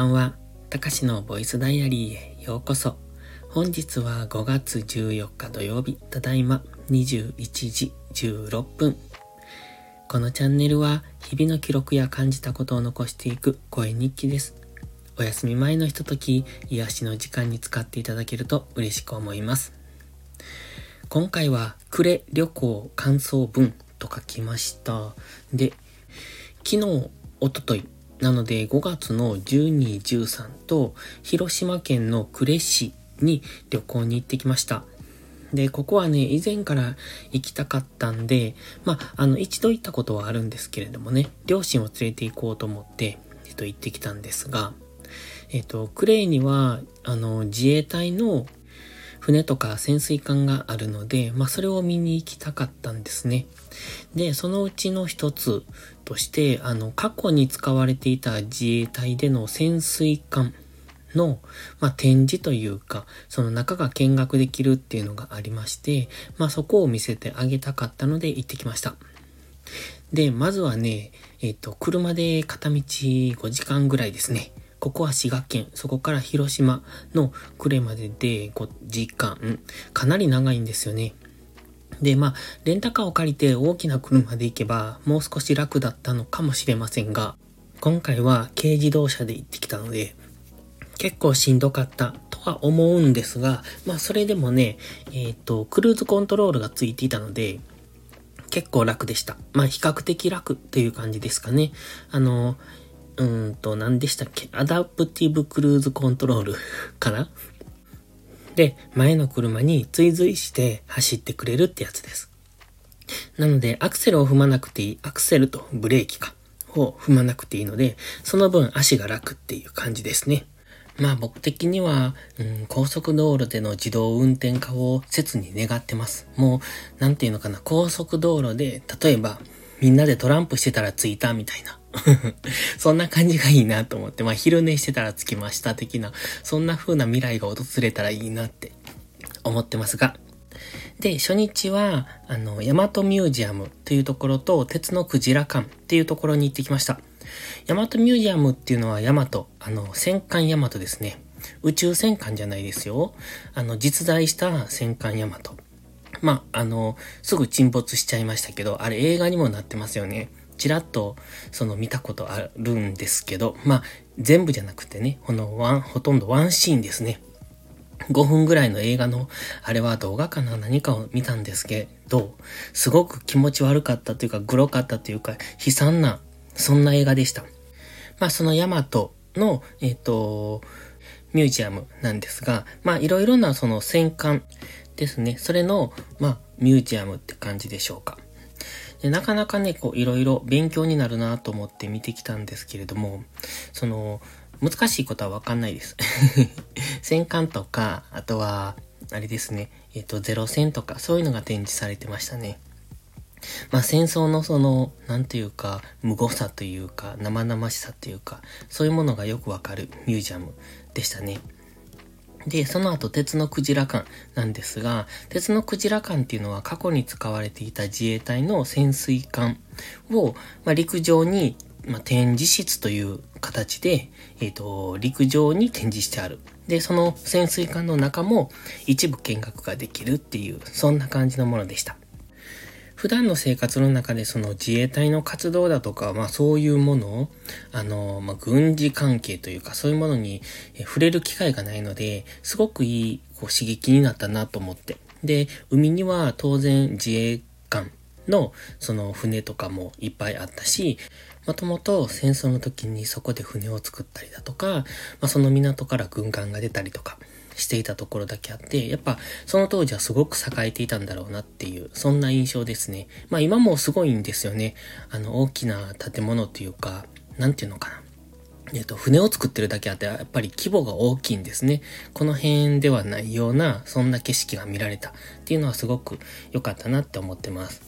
ばんは。たかしのボイスダイアリーへようこそ。本日は5月14日土曜日、ただいま21時16分。このチャンネルは日々の記録や感じたことを残していく声日記です。お休み前のひととき、癒しの時間に使っていただけると嬉しく思います。今回は、暮れ旅行感想文と書きました。で、昨日、おととい、なので5月の12、13と広島県の呉市に旅行に行ってきました。で、ここはね、以前から行きたかったんで、まあ、あの、一度行ったことはあるんですけれどもね、両親を連れて行こうと思って、えっと、行ってきたんですが、えっと、クレイには、あの、自衛隊の船とか潜水艦があるので、まあ、それを見に行きたかったんですね。で、そのうちの一つとして、あの、過去に使われていた自衛隊での潜水艦の、まあ、展示というか、その中が見学できるっていうのがありまして、まあ、そこを見せてあげたかったので行ってきました。で、まずはね、えっ、ー、と、車で片道5時間ぐらいですね。ここは滋賀県、そこから広島の呉までで5時間、かなり長いんですよね。で、まあ、レンタカーを借りて大きな車で行けば、もう少し楽だったのかもしれませんが、今回は軽自動車で行ってきたので、結構しんどかったとは思うんですが、まあそれでもね、えっ、ー、と、クルーズコントロールがついていたので、結構楽でした。まあ比較的楽っていう感じですかね。あの、うんと、何でしたっけ？アダプティブクルーズコントロール かな？で、前の車に追随して走ってくれるってやつです。なので、アクセルを踏まなくていい、アクセルとブレーキか、を踏まなくていいので、その分足が楽っていう感じですね。まあ僕的には、うん、高速道路での自動運転化を切に願ってます。もう、なんていうのかな、高速道路で、例えば、みんなでトランプしてたら着いたみたいな。そんな感じがいいなと思って、まあ昼寝してたら着きました的な、そんな風な未来が訪れたらいいなって思ってますが。で、初日は、あの、ヤマトミュージアムというところと、鉄のクジラ館っていうところに行ってきました。ヤマトミュージアムっていうのはヤマト、あの、戦艦ヤマトですね。宇宙戦艦じゃないですよ。あの、実在した戦艦ヤマト。まあ、あの、すぐ沈没しちゃいましたけど、あれ映画にもなってますよね。ちらっと、その見たことあるんですけど、まあ、全部じゃなくてね、このワン、ほとんどワンシーンですね。5分ぐらいの映画の、あれは動画かな何かを見たんですけど、すごく気持ち悪かったというか、グロかったというか、悲惨な、そんな映画でした。まあ、そのヤマトの、えっ、ー、と、ミュージアムなんですが、まあ、いろいろなその戦艦ですね。それの、まあ、ミュージアムって感じでしょうか。でなかなかね、こう、いろいろ勉強になるなと思って見てきたんですけれども、その、難しいことはわかんないです。戦艦とか、あとは、あれですね、えっ、と、ゼロ戦とか、そういうのが展示されてましたね。まあ戦争のその、なんていうか、無誤さというか、生々しさというか、そういうものがよくわかるミュージアムでしたね。で、その後、鉄のクジラ艦なんですが、鉄のクジラ艦っていうのは過去に使われていた自衛隊の潜水艦を、まあ、陸上に、まあ、展示室という形で、えっ、ー、と、陸上に展示してある。で、その潜水艦の中も一部見学ができるっていう、そんな感じのものでした。普段の生活の中でその自衛隊の活動だとか、まあそういうものを、あの、まあ軍事関係というかそういうものに触れる機会がないので、すごくいいこう刺激になったなと思って。で、海には当然自衛艦のその船とかもいっぱいあったし、もともと戦争の時にそこで船を作ったりだとか、まあ、その港から軍艦が出たりとか、していたところだけあって、やっぱその当時はすごく栄えていたんだろうなっていう、そんな印象ですね。まあ今もすごいんですよね。あの大きな建物っていうか、なんていうのかな。えっと、船を作ってるだけあって、やっぱり規模が大きいんですね。この辺ではないような、そんな景色が見られたっていうのはすごく良かったなって思ってます。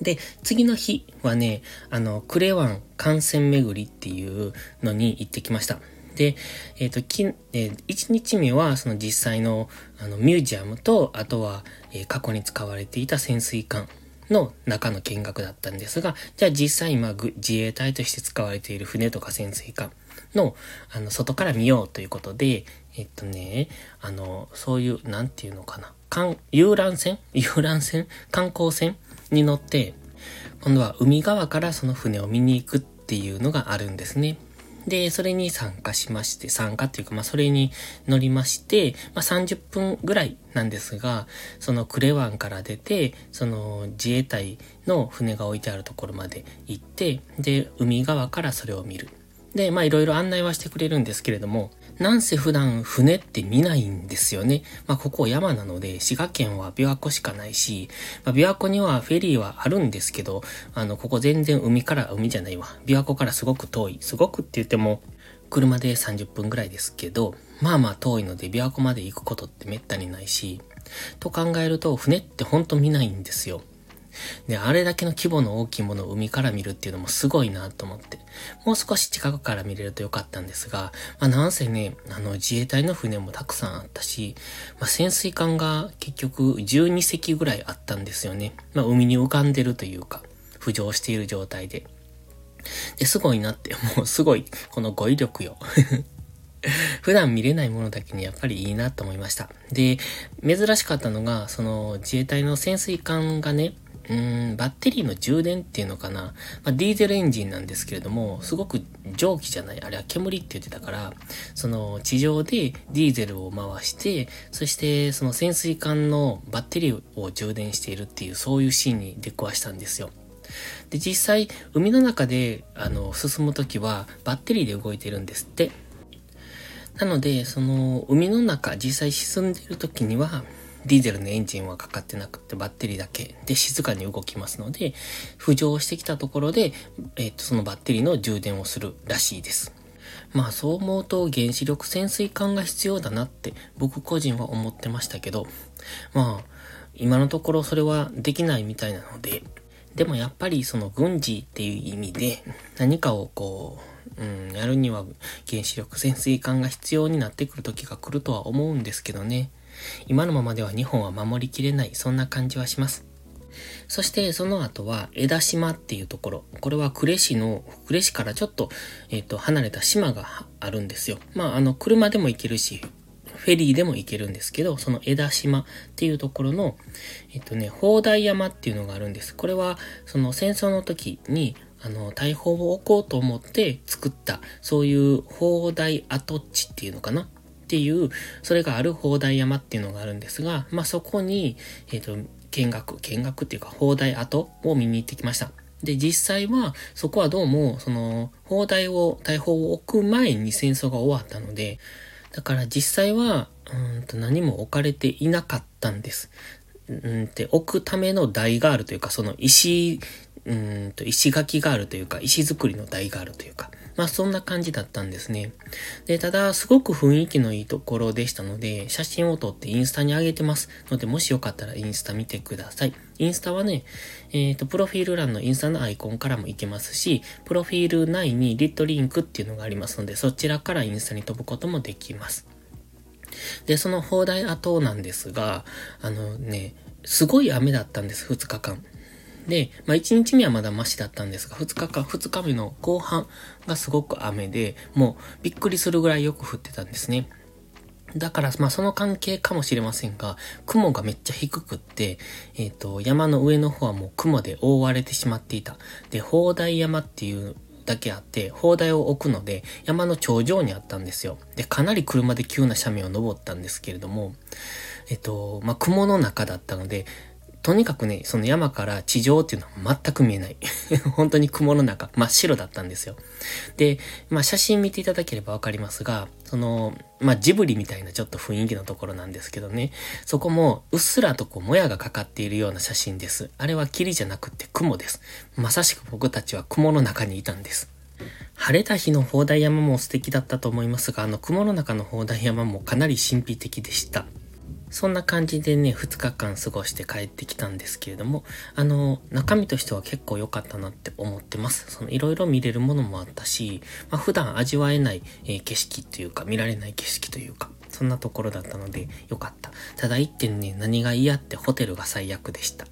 で、次の日はね、あの、クレワン艦船巡りっていうのに行ってきました。で、えっ、ー、と、き、えー、1日目はその実際のあのミュージアムと、あとは、えー、過去に使われていた潜水艦の中の見学だったんですが、じゃあ実際今自衛隊として使われている船とか潜水艦の、あの、外から見ようということで、えっとね、あの、そういう、なんていうのかな。観、遊覧船？遊覧船？観光船に乗って、今度は海側からその船を見に行くっていうのがあるんですね。で、それに参加しまして、参加っていうか、まあ、それに乗りまして、まあ、30分ぐらいなんですが、そのクレワンから出て、その自衛隊の船が置いてあるところまで行って、で、海側からそれを見る。で、まあ、いろいろ案内はしてくれるんですけれども、なんせ普段船って見ないんですよね。まあ、ここ山なので、滋賀県は琵琶湖しかないし、まあ、琵琶湖にはフェリーはあるんですけど、あの、ここ全然海から、海じゃないわ。琵琶湖からすごく遠い。すごくって言っても、車で30分ぐらいですけど、まあまあ遠いので琵琶湖まで行くことってめったにないし、と考えると船ってほんと見ないんですよ。で、あれだけの規模の大きいものを海から見るっていうのもすごいなと思って。もう少し近くから見れるとよかったんですが、まあなんせね、あの自衛隊の船もたくさんあったし、まあ潜水艦が結局12隻ぐらいあったんですよね。まあ海に浮かんでるというか、浮上している状態で。で、すごいなって、もうすごい、この語彙力よ。普段見れないものだけにやっぱりいいなと思いました。で、珍しかったのが、その自衛隊の潜水艦がね、うーん、バッテリーの充電っていうのかな。まあ、ディーゼルエンジンなんですけれども、すごく蒸気じゃない、あれは煙って言ってたから、その地上でディーゼルを回して、そしてその潜水艦のバッテリーを充電しているっていう、そういうシーンに出くわしたんですよ。で、実際、海の中で、あの、進むときは、バッテリーで動いてるんですって。なので、その、海の中、実際沈んでるときには、ディーゼルのエンジンはかかってなくてバッテリーだけで静かに動きますので、浮上してきたところで、えっ、と、そのバッテリーの充電をするらしいです。まあそう思うと原子力潜水艦が必要だなって僕個人は思ってましたけど、まあ今のところそれはできないみたいなので、でもやっぱりその軍事っていう意味で何かをこう、うん、やるには原子力潜水艦が必要になってくる時が来るとは思うんですけどね。今のままでは日本は守りきれない、そんな感じはします。そしてその後は枝島っていうところ。これは呉市の、呉市からちょっと、えっ、ー、と、離れた島があるんですよ。まあ、あの、車でも行けるし、フェリーでも行けるんですけど、その枝島っていうところの、えっ、とね、砲台山っていうのがあるんです。これは、その戦争の時に、あの、大砲を置こうと思って作った、そういう砲台跡地っていうのかなっていう、それがある砲台山っていうのがあるんですが、まあ、そこに、えっ、ー、と、見学、見学っていうか、砲台跡を見に行ってきました。で、実際は、そこはどうも、その、砲台を、大砲を置く前に戦争が終わったので、だから実際は、うんと何も置かれていなかったんです。うんって置くための台があるというか、その石、うんと石垣があるというか、石造りの台があるというか、まあそんな感じだったんですね。で、ただ、すごく雰囲気のいいところでしたので、写真を撮ってインスタに上げてますので、もしよかったらインスタ見てください。インスタはね、えっ、ー、と、プロフィール欄のインスタのアイコンからも行けますし、プロフィール内にリットリンクっていうのがありますので、そちらからインスタに飛ぶこともできます。で、その砲台跡なんですが、あのね、すごい雨だったんです、2日間。で、まあ1日目はまだマシだったんですが、2日間、2日目の後半がすごく雨で、もうびっくりするぐらいよく降ってたんですね。だから、まあその関係かもしれませんが、雲がめっちゃ低くって、えっ、ー、と、山の上の方はもう雲で覆われてしまっていた。で、砲台山っていうだけあって、砲台を置くので、山の頂上にあったんですよ。で、かなり車で急な斜面を登ったんですけれども、えっと、まあ、雲の中だったので、とにかくね、その山から地上っていうのは全く見えない。本当に雲の中、真っ白だったんですよ。で、まあ写真見ていただければわかりますが、その、まあジブリみたいなちょっと雰囲気のところなんですけどね、そこもうっすらとこうもやがかかっているような写真です。あれは霧じゃなくて雲です。まさしく僕たちは雲の中にいたんです。晴れた日の砲台山も素敵だったと思いますが、あの雲の中の砲台山もかなり神秘的でした。そんな感じでね、2日間過ごして帰ってきたんですけれども、あの、中身としては結構良かったなって思ってます。その、いろいろ見れるものもあったし、まあ、普段味わえない、えー、景色というか、見られない景色というか、そんなところだったので良かった。ただ一点ね、何が嫌ってホテルが最悪でした。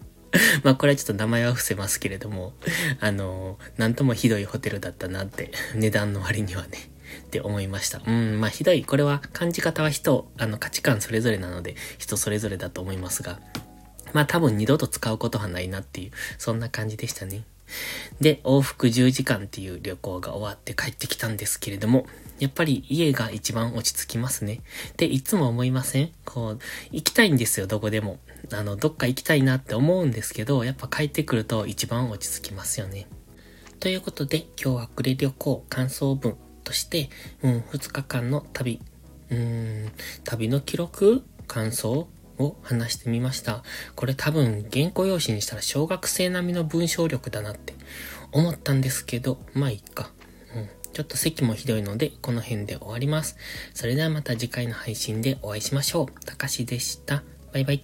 まあこれはちょっと名前は伏せますけれども、あの、なんともひどいホテルだったなって、値段の割にはね、って思いました。うん、まあひどい。これは感じ方は人、あの価値観それぞれなので、人それぞれだと思いますが、まあ多分二度と使うことはないなっていう、そんな感じでしたね。で、往復10時間っていう旅行が終わって帰ってきたんですけれども、やっぱり家が一番落ち着きますね。で、いつも思いません？こう、行きたいんですよ、どこでも。あの、どっか行きたいなって思うんですけど、やっぱ帰ってくると一番落ち着きますよね。ということで、今日は暮れ旅行感想文として、うん、2日間の旅、うん、旅の記録？感想を話してみました。これ多分原稿用紙にしたら小学生並みの文章力だなって思ったんですけど、まあいいか。うん。ちょっと席もひどいので、この辺で終わります。それではまた次回の配信でお会いしましょう。たかしでした。バイバイ。